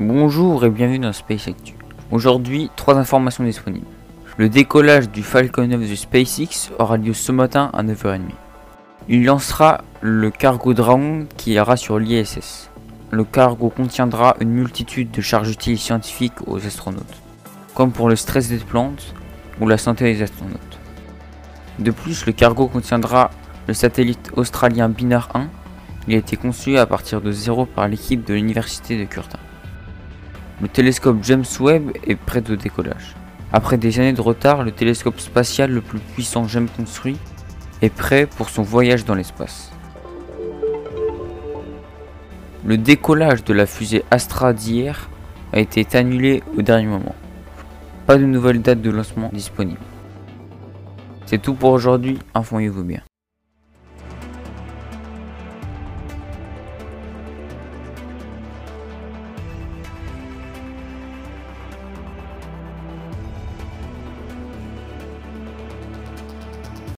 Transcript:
Bonjour et bienvenue dans Space Actu. Aujourd'hui, trois informations disponibles. Le décollage du Falcon 9 de SpaceX aura lieu ce matin à 9h30. Il lancera le cargo Dragon qui ira sur l'ISS. Le cargo contiendra une multitude de charges utiles scientifiques aux astronautes, comme pour le stress des plantes ou la santé des astronautes. De plus, le cargo contiendra le satellite australien Binar 1. Il a été conçu à partir de zéro par l'équipe de l'université de Curtin. Le télescope James Webb est prêt de décollage. Après des années de retard, le télescope spatial le plus puissant jamais construit est prêt pour son voyage dans l'espace. Le décollage de la fusée Astra d'hier a été annulé au dernier moment. Pas de nouvelle date de lancement disponible. C'est tout pour aujourd'hui, informez-vous bien.